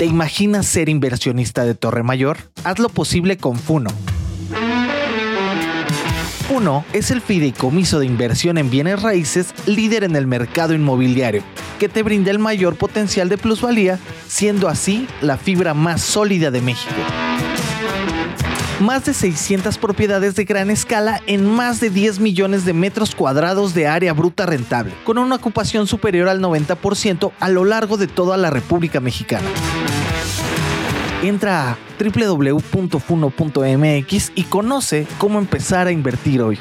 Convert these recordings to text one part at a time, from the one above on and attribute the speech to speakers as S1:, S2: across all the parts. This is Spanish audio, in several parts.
S1: ¿Te imaginas ser inversionista de Torre Mayor? Haz lo posible con Funo. Funo es el fideicomiso de inversión en bienes raíces líder en el mercado inmobiliario, que te brinda el mayor potencial de plusvalía, siendo así la fibra más sólida de México más de 600 propiedades de gran escala en más de 10 millones de metros cuadrados de área bruta rentable, con una ocupación superior al 90% a lo largo de toda la República Mexicana. Entra a www.funo.mx y conoce cómo empezar a invertir hoy.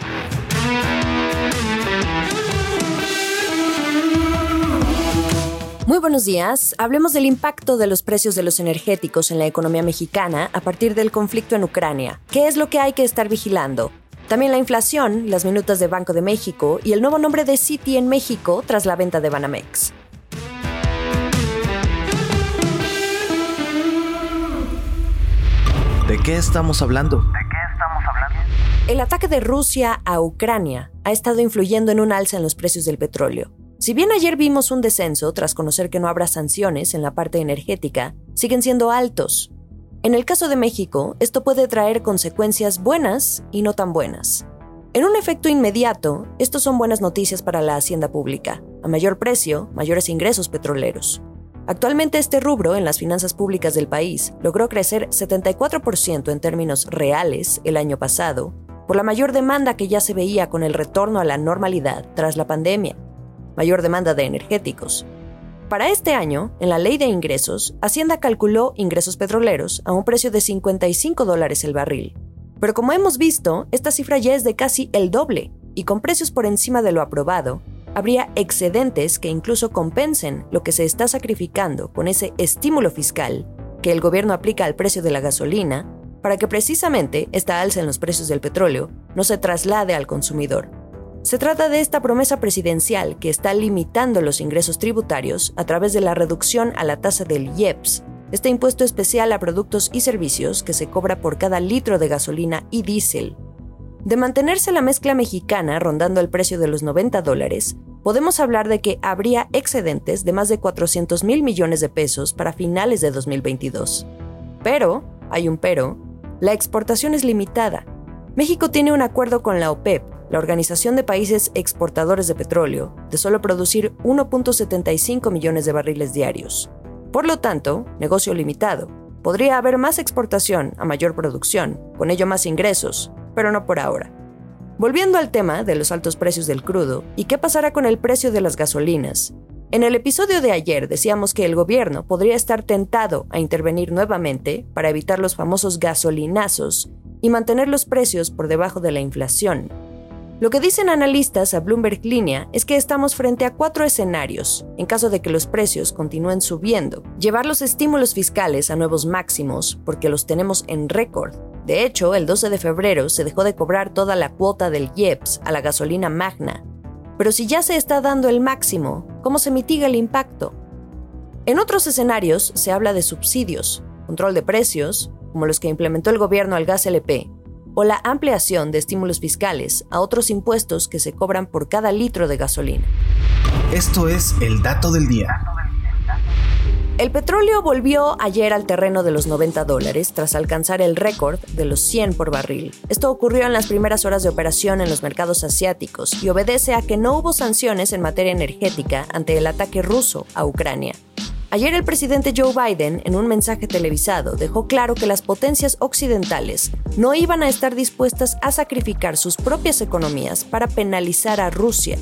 S2: Muy buenos días. Hablemos del impacto de los precios de los energéticos en la economía mexicana a partir del conflicto en Ucrania. ¿Qué es lo que hay que estar vigilando? También la inflación, las minutas de Banco de México y el nuevo nombre de Citi en México tras la venta de Banamex.
S1: ¿De qué estamos hablando? ¿De
S2: qué estamos hablando? El ataque de Rusia a Ucrania ha estado influyendo en un alza en los precios del petróleo. Si bien ayer vimos un descenso tras conocer que no habrá sanciones en la parte energética, siguen siendo altos. En el caso de México, esto puede traer consecuencias buenas y no tan buenas. En un efecto inmediato, estos son buenas noticias para la hacienda pública. A mayor precio, mayores ingresos petroleros. Actualmente este rubro en las finanzas públicas del país logró crecer 74% en términos reales el año pasado, por la mayor demanda que ya se veía con el retorno a la normalidad tras la pandemia mayor demanda de energéticos. Para este año, en la ley de ingresos, Hacienda calculó ingresos petroleros a un precio de 55 dólares el barril. Pero como hemos visto, esta cifra ya es de casi el doble, y con precios por encima de lo aprobado, habría excedentes que incluso compensen lo que se está sacrificando con ese estímulo fiscal que el gobierno aplica al precio de la gasolina para que precisamente esta alza en los precios del petróleo no se traslade al consumidor. Se trata de esta promesa presidencial que está limitando los ingresos tributarios a través de la reducción a la tasa del IEPS, este impuesto especial a productos y servicios que se cobra por cada litro de gasolina y diésel. De mantenerse la mezcla mexicana rondando el precio de los 90 dólares, podemos hablar de que habría excedentes de más de 400 mil millones de pesos para finales de 2022. Pero, hay un pero, la exportación es limitada. México tiene un acuerdo con la OPEP la Organización de Países Exportadores de Petróleo, de solo producir 1.75 millones de barriles diarios. Por lo tanto, negocio limitado. Podría haber más exportación a mayor producción, con ello más ingresos, pero no por ahora. Volviendo al tema de los altos precios del crudo y qué pasará con el precio de las gasolinas. En el episodio de ayer decíamos que el gobierno podría estar tentado a intervenir nuevamente para evitar los famosos gasolinazos y mantener los precios por debajo de la inflación, lo que dicen analistas a Bloomberg Línea es que estamos frente a cuatro escenarios en caso de que los precios continúen subiendo. Llevar los estímulos fiscales a nuevos máximos, porque los tenemos en récord. De hecho, el 12 de febrero se dejó de cobrar toda la cuota del IEPS a la gasolina magna. Pero si ya se está dando el máximo, ¿cómo se mitiga el impacto? En otros escenarios se habla de subsidios, control de precios, como los que implementó el gobierno al gas LP, o la ampliación de estímulos fiscales a otros impuestos que se cobran por cada litro de gasolina.
S1: Esto es el dato del día.
S2: El petróleo volvió ayer al terreno de los 90 dólares tras alcanzar el récord de los 100 por barril. Esto ocurrió en las primeras horas de operación en los mercados asiáticos y obedece a que no hubo sanciones en materia energética ante el ataque ruso a Ucrania. Ayer el presidente Joe Biden, en un mensaje televisado, dejó claro que las potencias occidentales no iban a estar dispuestas a sacrificar sus propias economías para penalizar a Rusia.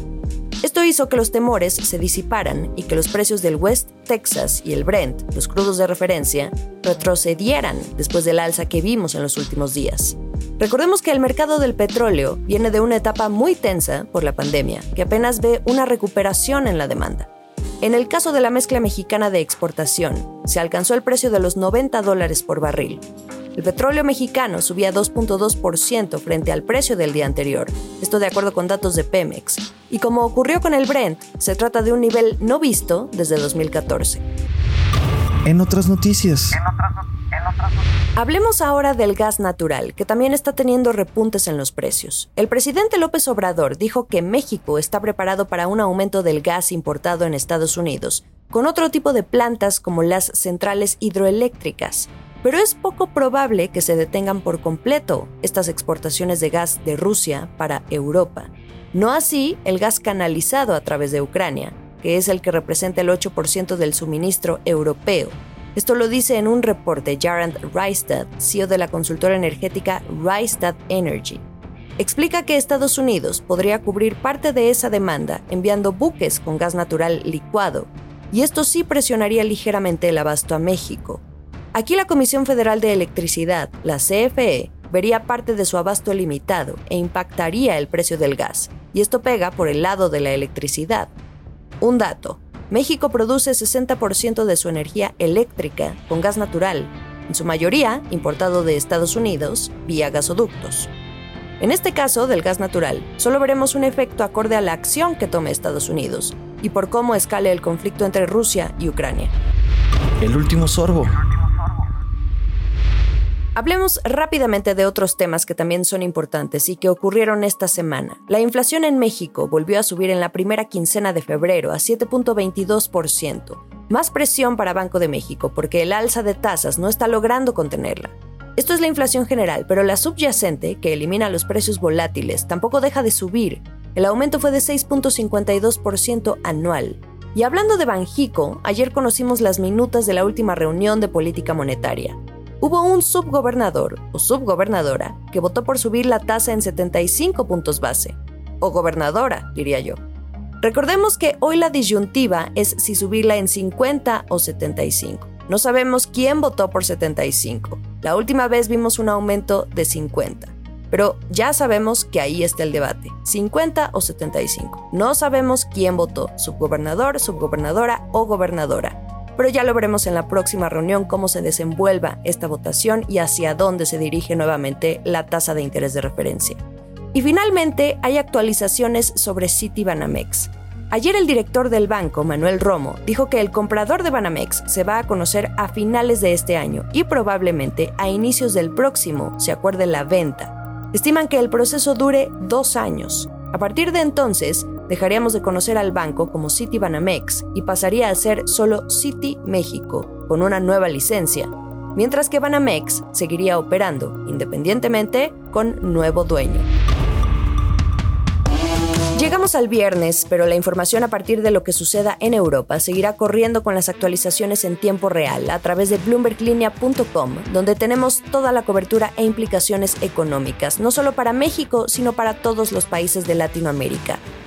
S2: Esto hizo que los temores se disiparan y que los precios del West Texas y el Brent, los crudos de referencia, retrocedieran después del alza que vimos en los últimos días. Recordemos que el mercado del petróleo viene de una etapa muy tensa por la pandemia, que apenas ve una recuperación en la demanda. En el caso de la mezcla mexicana de exportación, se alcanzó el precio de los 90 dólares por barril. El petróleo mexicano subía 2.2% frente al precio del día anterior, esto de acuerdo con datos de Pemex. Y como ocurrió con el Brent, se trata de un nivel no visto desde 2014.
S1: En otras noticias.
S3: En otras, en otras noticias.
S2: Hablemos ahora del gas natural, que también está teniendo repuntes en los precios. El presidente López Obrador dijo que México está preparado para un aumento del gas importado en Estados Unidos, con otro tipo de plantas como las centrales hidroeléctricas. Pero es poco probable que se detengan por completo estas exportaciones de gas de Rusia para Europa. No así el gas canalizado a través de Ucrania, que es el que representa el 8% del suministro europeo. Esto lo dice en un reporte Jarand Rystad, CEO de la consultora energética Rystad Energy. Explica que Estados Unidos podría cubrir parte de esa demanda enviando buques con gas natural licuado, y esto sí presionaría ligeramente el abasto a México. Aquí la Comisión Federal de Electricidad, la CFE, vería parte de su abasto limitado e impactaría el precio del gas, y esto pega por el lado de la electricidad. Un dato, México produce 60% de su energía eléctrica con gas natural, en su mayoría importado de Estados Unidos vía gasoductos. En este caso del gas natural, solo veremos un efecto acorde a la acción que tome Estados Unidos y por cómo escale el conflicto entre Rusia y Ucrania.
S1: El último sorbo.
S2: Hablemos rápidamente de otros temas que también son importantes y que ocurrieron esta semana. La inflación en México volvió a subir en la primera quincena de febrero a 7.22%. Más presión para Banco de México porque el alza de tasas no está logrando contenerla. Esto es la inflación general, pero la subyacente, que elimina los precios volátiles, tampoco deja de subir. El aumento fue de 6.52% anual. Y hablando de Banjico, ayer conocimos las minutas de la última reunión de política monetaria hubo un subgobernador o subgobernadora que votó por subir la tasa en 75 puntos base, o gobernadora, diría yo. Recordemos que hoy la disyuntiva es si subirla en 50 o 75. No sabemos quién votó por 75. La última vez vimos un aumento de 50. Pero ya sabemos que ahí está el debate, 50 o 75. No sabemos quién votó, subgobernador, subgobernadora o gobernadora pero ya lo veremos en la próxima reunión cómo se desenvuelva esta votación y hacia dónde se dirige nuevamente la tasa de interés de referencia. Y finalmente hay actualizaciones sobre Citibanamex. Ayer el director del banco, Manuel Romo, dijo que el comprador de Banamex se va a conocer a finales de este año y probablemente a inicios del próximo se acuerde la venta. Estiman que el proceso dure dos años. A partir de entonces, dejaríamos de conocer al banco como City Banamex y pasaría a ser solo City México, con una nueva licencia, mientras que Banamex seguiría operando independientemente con nuevo dueño. Llegamos al viernes, pero la información a partir de lo que suceda en Europa seguirá corriendo con las actualizaciones en tiempo real a través de bloomberglinea.com, donde tenemos toda la cobertura e implicaciones económicas, no solo para México, sino para todos los países de Latinoamérica.